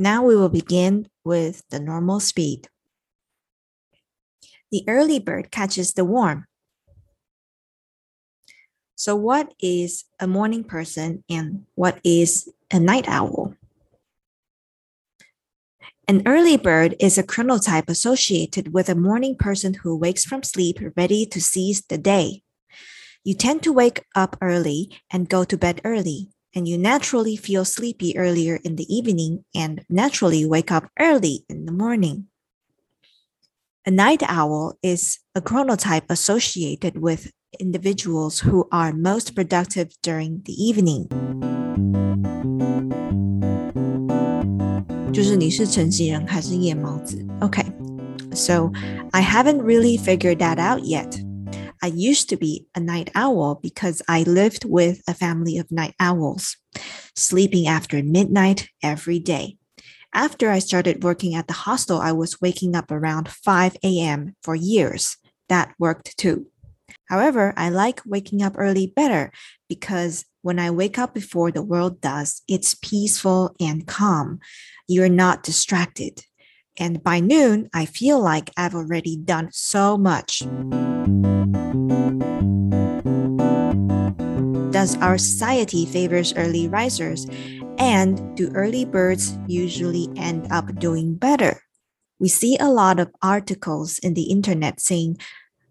Now we will begin with the normal speed. The early bird catches the worm. So, what is a morning person and what is a night owl? An early bird is a chronotype associated with a morning person who wakes from sleep ready to seize the day. You tend to wake up early and go to bed early, and you naturally feel sleepy earlier in the evening and naturally wake up early in the morning. A night owl is a chronotype associated with individuals who are most productive during the evening. 就是你是晨型人还是夜猫子？Okay, so I haven't really figured that out yet. I used to be a night owl because I lived with a family of night owls, sleeping after midnight every day. After I started working at the hostel, I was waking up around 5 a.m. for years. That worked too. However, I like waking up early better because when I wake up before the world does, it's peaceful and calm you're not distracted. And by noon, I feel like I've already done so much. Does our society favors early risers? And do early birds usually end up doing better? We see a lot of articles in the internet saying,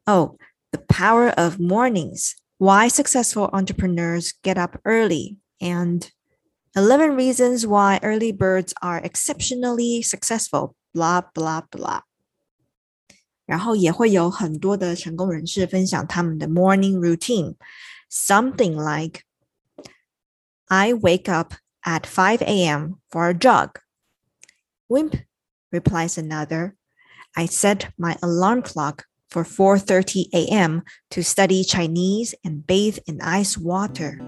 oh, the power of mornings, why successful entrepreneurs get up early, and 11 reasons why early birds are exceptionally successful, blah, blah, blah. 然后也会有很多的成功人士分享他们的 morning routine, something like I wake up at 5 a.m. for a jog. Wimp, replies another. I set my alarm clock for 4:30 a.m. to study Chinese and bathe in ice water.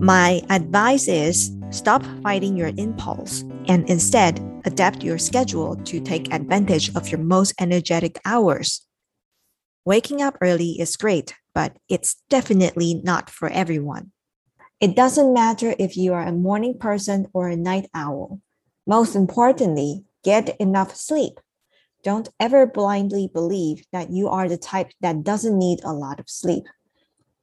My advice is stop fighting your impulse and instead adapt your schedule to take advantage of your most energetic hours. Waking up early is great, but it's definitely not for everyone. It doesn't matter if you are a morning person or a night owl. Most importantly, get enough sleep. Don't ever blindly believe that you are the type that doesn't need a lot of sleep.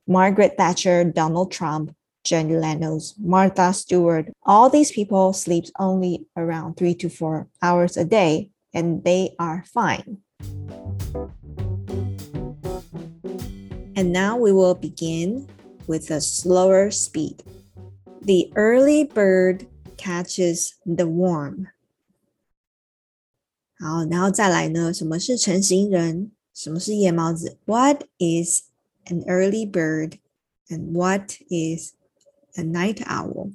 Margaret Thatcher, Donald Trump, Jay Leno's, Martha Stewart. All these people sleep only around three to four hours a day, and they are fine. And now we will begin with a slower speed. The early bird catches the worm. 好，然后再来呢？什么是晨型人？什么是夜猫子？What is an early bird? And what is a night owl.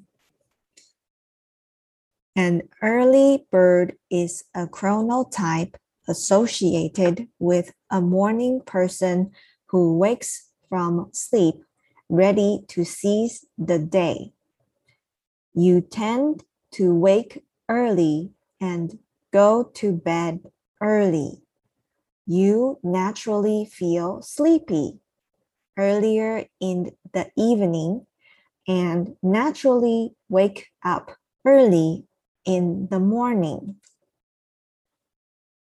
An early bird is a chronotype associated with a morning person who wakes from sleep ready to seize the day. You tend to wake early and go to bed early. You naturally feel sleepy earlier in the evening and naturally wake up early in the morning.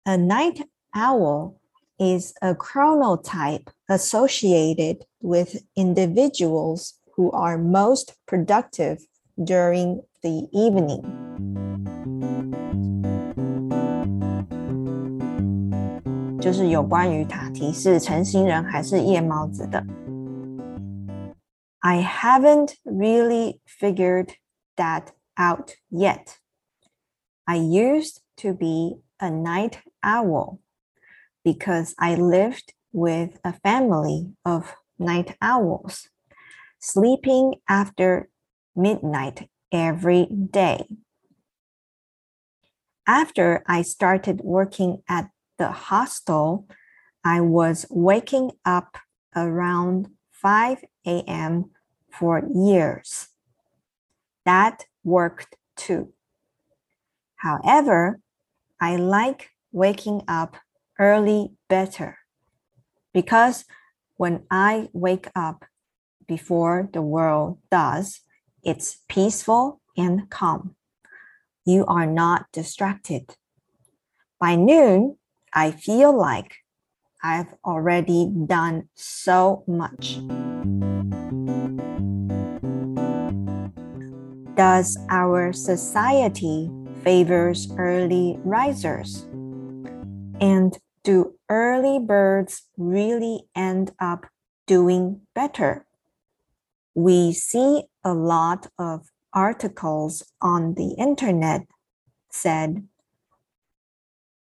A night owl is a chronotype associated with individuals who are most productive during the evening. 就是有关于塔提是晨型人还是夜猫子的。 I haven't really figured that out yet. I used to be a night owl because I lived with a family of night owls, sleeping after midnight every day. After I started working at the hostel, I was waking up around 5 a.m. for years. That worked too. However, I like waking up early better because when I wake up before the world does, it's peaceful and calm. You are not distracted. By noon, I feel like I've already done so much. Does our society favors early risers? And do early birds really end up doing better? We see a lot of articles on the internet said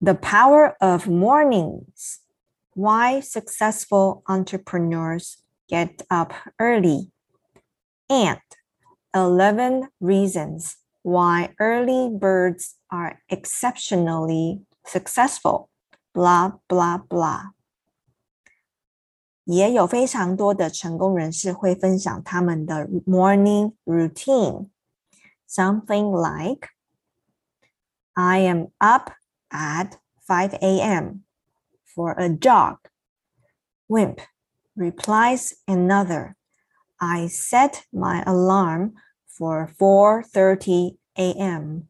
the power of mornings why successful entrepreneurs get up early and 11 reasons why early birds are exceptionally successful blah blah blah 也有非常多的成功人士会分享他们的 morning routine something like I am up at 5 a.m. for a jog. Wimp replies another. I set my alarm for 4:30 a.m.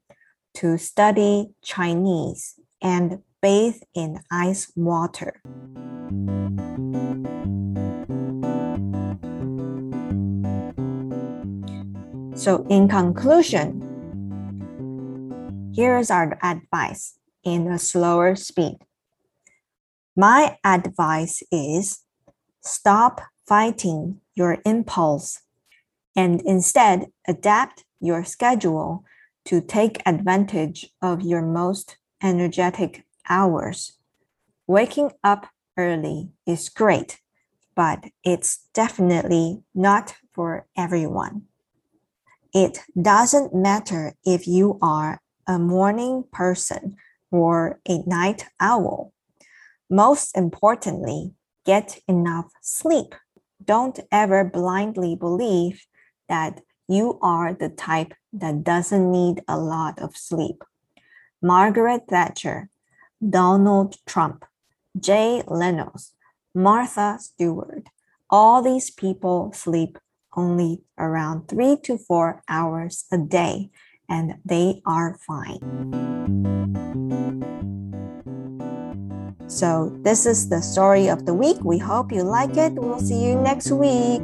to study Chinese and bathe in ice water. So, in conclusion, here's our advice in a slower speed. My advice is stop fighting your impulse and instead adapt your schedule to take advantage of your most energetic hours. Waking up early is great, but it's definitely not for everyone. It doesn't matter if you are a morning person or a night owl. Most importantly, get enough sleep. Don't ever blindly believe that you are the type that doesn't need a lot of sleep. Margaret Thatcher, Donald Trump, Jay Leno, Martha Stewart, all these people sleep only around three to four hours a day, and they are fine. So, this is the story of the week. We hope you like it. We'll see you next week.